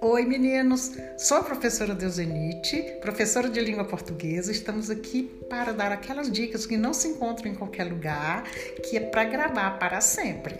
Oi, meninos! Sou a professora Deusenite, professora de língua portuguesa. Estamos aqui para dar aquelas dicas que não se encontram em qualquer lugar, que é para gravar para sempre.